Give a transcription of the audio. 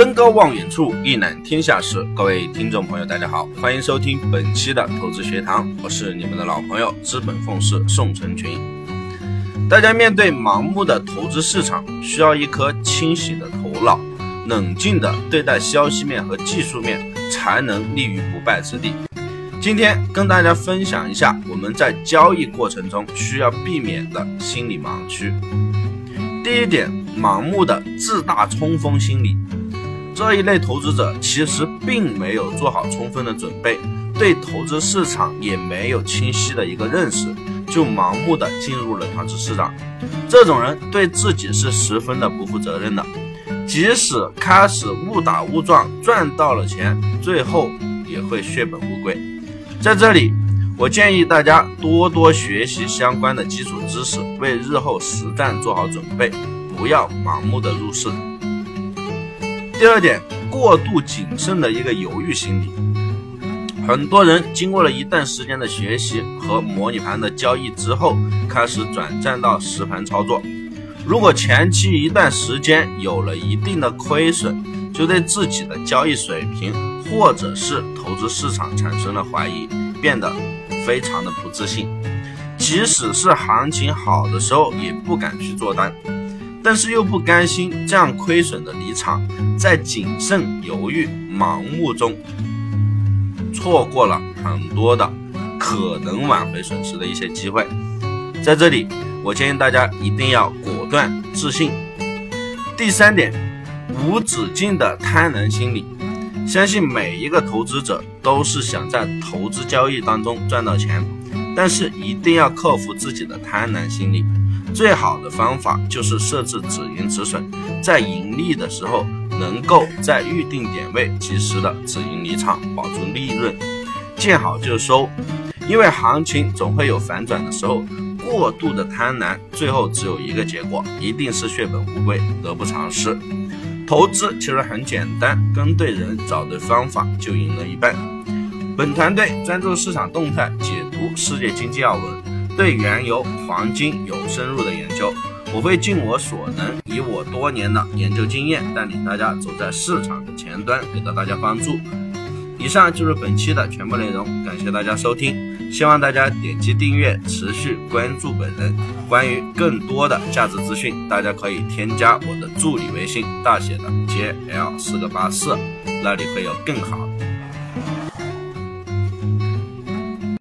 登高望远处，一览天下事。各位听众朋友，大家好，欢迎收听本期的投资学堂，我是你们的老朋友资本奉仕宋成群。大家面对盲目的投资市场，需要一颗清醒的头脑，冷静的对待消息面和技术面，才能立于不败之地。今天跟大家分享一下我们在交易过程中需要避免的心理盲区。第一点，盲目的自大冲锋心理。这一类投资者其实并没有做好充分的准备，对投资市场也没有清晰的一个认识，就盲目的进入了投资市场。这种人对自己是十分的不负责任的，即使开始误打误撞赚到了钱，最后也会血本无归。在这里，我建议大家多多学习相关的基础知识，为日后实战做好准备，不要盲目的入市。第二点，过度谨慎的一个犹豫心理。很多人经过了一段时间的学习和模拟盘的交易之后，开始转战到实盘操作。如果前期一段时间有了一定的亏损，就对自己的交易水平或者是投资市场产生了怀疑，变得非常的不自信。即使是行情好的时候，也不敢去做单。但是又不甘心这样亏损的离场，在谨慎、犹豫、盲目中，错过了很多的可能挽回损失的一些机会。在这里，我建议大家一定要果断、自信。第三点，无止境的贪婪心理。相信每一个投资者都是想在投资交易当中赚到钱，但是一定要克服自己的贪婪心理。最好的方法就是设置止盈止损，在盈利的时候能够在预定点位及时的止盈离场，保住利润，见好就收。因为行情总会有反转的时候，过度的贪婪最后只有一个结果，一定是血本无归，得不偿失。投资其实很简单，跟对人，找对方法就赢了一半。本团队专注市场动态，解读世界经济要闻。对原油、黄金有深入的研究，我会尽我所能，以我多年的研究经验，带领大家走在市场的前端，给到大家帮助。以上就是本期的全部内容，感谢大家收听，希望大家点击订阅，持续关注本人。关于更多的价值资讯，大家可以添加我的助理微信，大写的 JL 四个八四，那里会有更好。